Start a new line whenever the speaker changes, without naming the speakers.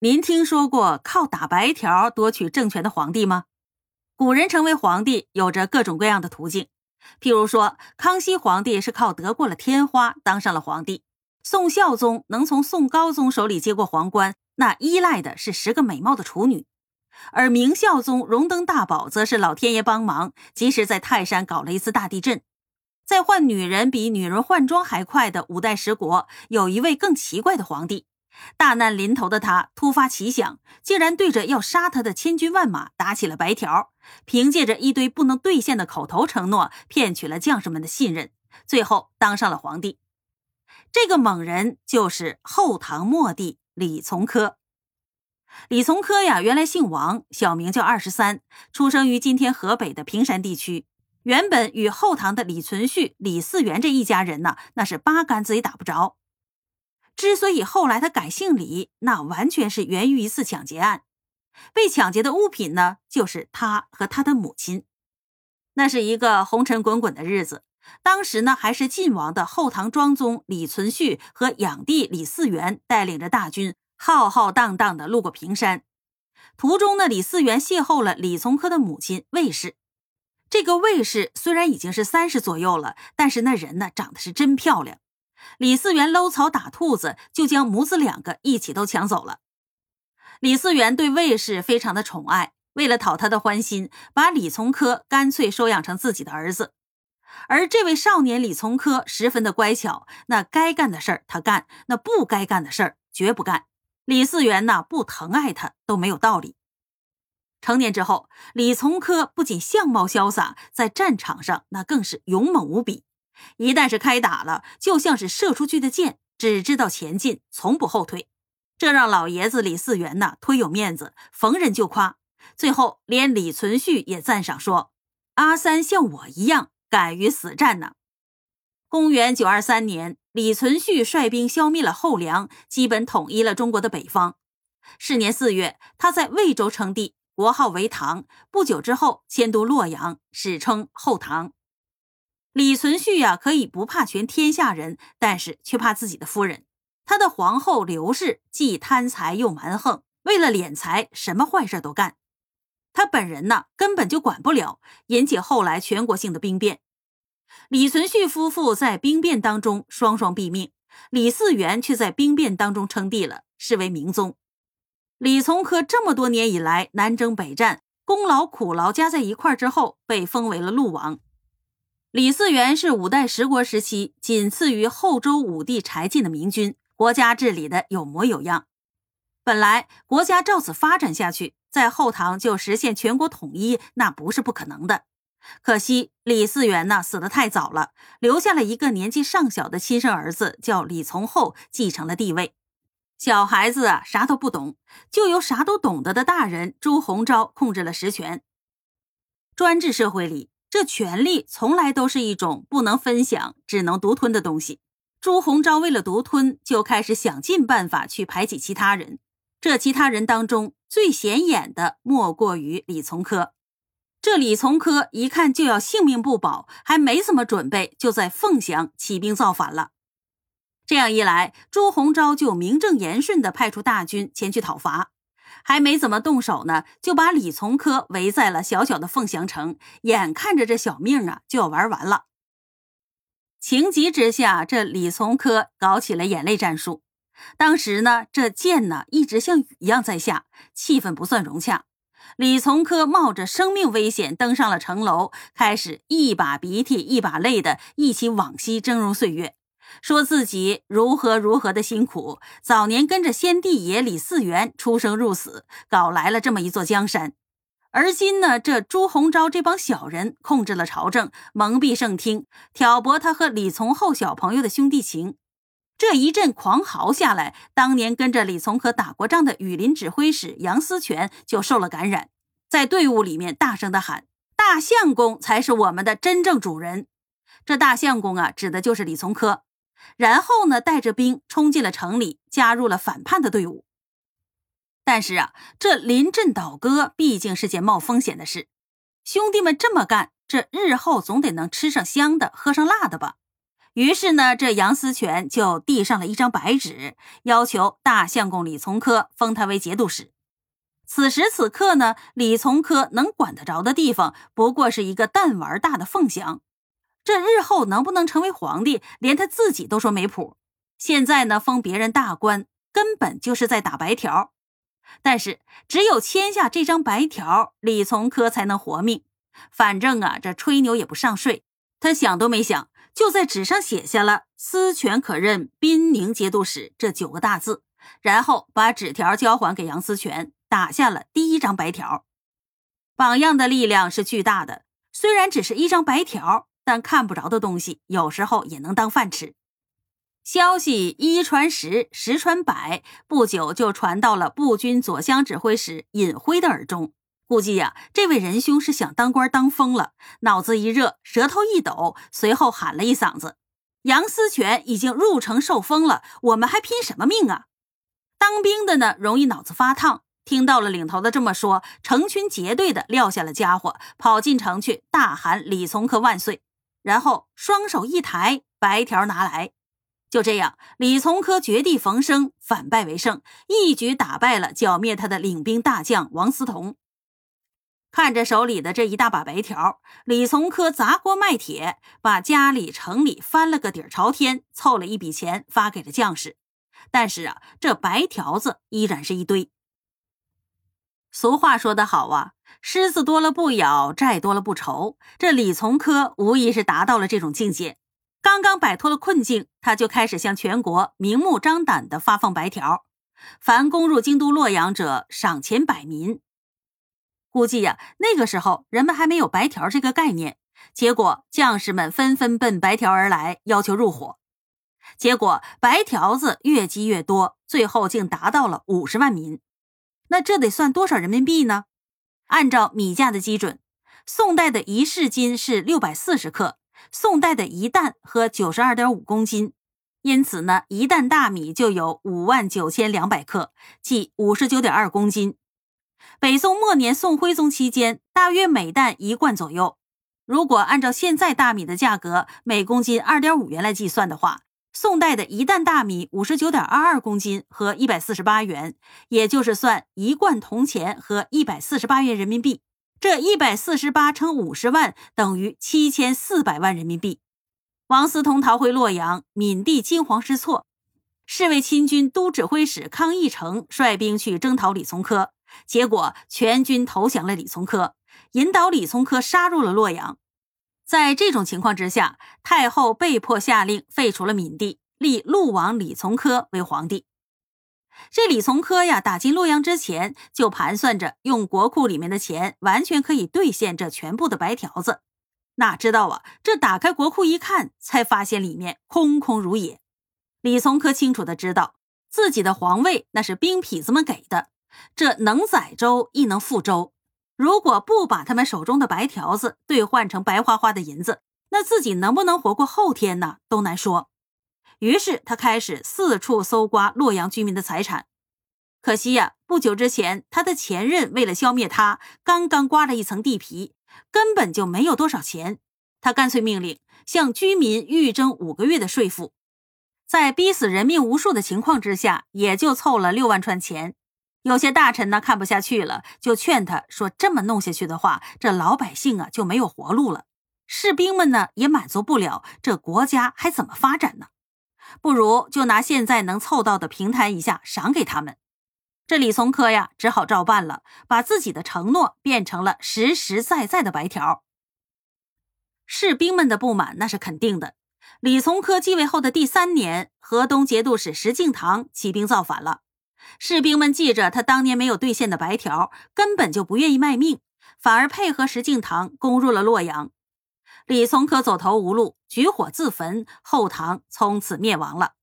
您听说过靠打白条夺取政权的皇帝吗？古人成为皇帝有着各种各样的途径，譬如说，康熙皇帝是靠得过了天花当上了皇帝；宋孝宗能从宋高宗手里接过皇冠，那依赖的是十个美貌的处女；而明孝宗荣登大宝，则是老天爷帮忙，及时在泰山搞了一次大地震。在换女人比女人换装还快的五代十国，有一位更奇怪的皇帝。大难临头的他突发奇想，竟然对着要杀他的千军万马打起了白条，凭借着一堆不能兑现的口头承诺，骗取了将士们的信任，最后当上了皇帝。这个猛人就是后唐末帝李从珂。李从珂呀，原来姓王，小名叫二十三，出生于今天河北的平山地区。原本与后唐的李存勖、李嗣源这一家人呢，那是八竿子也打不着。之所以后来他改姓李，那完全是源于一次抢劫案。被抢劫的物品呢，就是他和他的母亲。那是一个红尘滚滚的日子。当时呢，还是晋王的后唐庄宗李存勖和养弟李嗣源带领着大军，浩浩荡荡的路过平山。途中呢，李嗣源邂逅了李从珂的母亲魏氏。这个魏氏虽然已经是三十左右了，但是那人呢，长得是真漂亮。李嗣源搂草打兔子，就将母子两个一起都抢走了。李嗣源对魏氏非常的宠爱，为了讨他的欢心，把李从珂干脆收养成自己的儿子。而这位少年李从珂十分的乖巧，那该干的事儿他干，那不该干的事儿绝不干。李嗣源呢，不疼爱他都没有道理。成年之后，李从珂不仅相貌潇洒，在战场上那更是勇猛无比。一旦是开打了，就像是射出去的箭，只知道前进，从不后退。这让老爷子李嗣源呐忒有面子，逢人就夸。最后连李存勖也赞赏说：“阿三像我一样敢于死战呢。”公元九二三年，李存勖率兵消灭了后梁，基本统一了中国的北方。是年四月，他在魏州称帝，国号为唐。不久之后迁都洛阳，史称后唐。李存勖呀，可以不怕全天下人，但是却怕自己的夫人。他的皇后刘氏既贪财又蛮横，为了敛财，什么坏事都干。他本人呢，根本就管不了，引起后来全国性的兵变。李存勖夫妇在兵变当中双双毙命，李嗣源却在兵变当中称帝了，是为明宗。李从珂这么多年以来南征北战，功劳苦劳加在一块之后，被封为了陆王。李嗣源是五代十国时期仅次于后周武帝柴进的明君，国家治理的有模有样。本来国家照此发展下去，在后唐就实现全国统一，那不是不可能的。可惜李嗣源呢死得太早了，留下了一个年纪尚小的亲生儿子，叫李从厚，继承了帝位。小孩子啊啥都不懂，就由啥都懂得的大人朱鸿昭控制了实权。专制社会里。这权力从来都是一种不能分享、只能独吞的东西。朱鸿昭为了独吞，就开始想尽办法去排挤其他人。这其他人当中最显眼的，莫过于李从珂。这李从珂一看就要性命不保，还没怎么准备，就在凤翔起兵造反了。这样一来，朱鸿昭就名正言顺地派出大军前去讨伐。还没怎么动手呢，就把李从珂围在了小小的凤翔城，眼看着这小命啊就要玩完了。情急之下，这李从珂搞起了眼泪战术。当时呢，这箭呢一直像雨一样在下，气氛不算融洽。李从珂冒着生命危险登上了城楼，开始一把鼻涕一把泪的忆起往昔峥嵘岁月。说自己如何如何的辛苦，早年跟着先帝爷李嗣源出生入死，搞来了这么一座江山。而今呢，这朱鸿昭这帮小人控制了朝政，蒙蔽圣听，挑拨他和李从厚小朋友的兄弟情。这一阵狂嚎下来，当年跟着李从珂打过仗的羽林指挥使杨思权就受了感染，在队伍里面大声的喊：“大相公才是我们的真正主人。”这大相公啊，指的就是李从珂。然后呢，带着兵冲进了城里，加入了反叛的队伍。但是啊，这临阵倒戈毕竟是件冒风险的事。兄弟们这么干，这日后总得能吃上香的，喝上辣的吧？于是呢，这杨思权就递上了一张白纸，要求大相公李从珂封他为节度使。此时此刻呢，李从珂能管得着的地方，不过是一个弹丸大的凤翔。这日后能不能成为皇帝，连他自己都说没谱。现在呢，封别人大官，根本就是在打白条。但是，只有签下这张白条，李从珂才能活命。反正啊，这吹牛也不上税。他想都没想。就在纸上写下了“司权可任滨宁节度使”这九个大字，然后把纸条交还给杨思权，打下了第一张白条。榜样的力量是巨大的，虽然只是一张白条，但看不着的东西有时候也能当饭吃。消息一传十，十传百，不久就传到了步军左厢指挥使尹辉的耳中。估计呀，这位仁兄是想当官当疯了，脑子一热，舌头一抖，随后喊了一嗓子：“杨思权已经入城受封了，我们还拼什么命啊？”当兵的呢，容易脑子发烫，听到了领头的这么说，成群结队的撂下了家伙，跑进城去，大喊：“李从珂万岁！”然后双手一抬，白条拿来。就这样，李从珂绝地逢生，反败为胜，一举打败了剿灭他的领兵大将王思同。看着手里的这一大把白条，李从珂砸锅卖铁，把家里城里翻了个底儿朝天，凑了一笔钱发给了将士。但是啊，这白条子依然是一堆。俗话说得好啊，虱子多了不咬，债多了不愁。这李从珂无疑是达到了这种境界。刚刚摆脱了困境，他就开始向全国明目张胆地发放白条，凡攻入京都洛阳者，赏钱百民。估计呀，那个时候人们还没有白条这个概念，结果将士们纷纷奔白条而来，要求入伙。结果白条子越积越多，最后竟达到了五十万民。那这得算多少人民币呢？按照米价的基准，宋代的一市金是六百四十克，宋代的一担和九十二点五公斤，因此呢，一担大米就有五万九千两百克，即五十九点二公斤。北宋末年，宋徽宗期间，大约每担一贯左右。如果按照现在大米的价格，每公斤二点五元来计算的话，宋代的一担大米五十九点二二公斤和一百四十八元，也就是算一贯铜钱和一百四十八元人民币。这一百四十八乘五十万等于七千四百万人民币。王思同逃回洛阳，闽地惊慌失措，侍卫亲军都指挥使康义成率兵去征讨李从珂。结果全军投降了李从珂，引导李从珂杀入了洛阳。在这种情况之下，太后被迫下令废除了闵帝，立陆王李从珂为皇帝。这李从珂呀，打进洛阳之前就盘算着用国库里面的钱，完全可以兑现这全部的白条子。哪知道啊，这打开国库一看，才发现里面空空如也。李从珂清楚的知道，自己的皇位那是兵痞子们给的。这能载舟亦能覆舟，如果不把他们手中的白条子兑换成白花花的银子，那自己能不能活过后天呢？都难说。于是他开始四处搜刮洛阳居民的财产。可惜呀，不久之前他的前任为了消灭他，刚刚刮了一层地皮，根本就没有多少钱。他干脆命令向居民预征五个月的税赋，在逼死人命无数的情况之下，也就凑了六万串钱。有些大臣呢看不下去了，就劝他说：“这么弄下去的话，这老百姓啊就没有活路了，士兵们呢也满足不了，这国家还怎么发展呢？不如就拿现在能凑到的平摊一下，赏给他们。”这李从珂呀，只好照办了，把自己的承诺变成了实实在在的白条。士兵们的不满那是肯定的。李从珂继位后的第三年，河东节度使石敬瑭起兵造反了。士兵们记着他当年没有兑现的白条，根本就不愿意卖命，反而配合石敬瑭攻入了洛阳。李从珂走投无路，举火自焚，后唐从此灭亡了。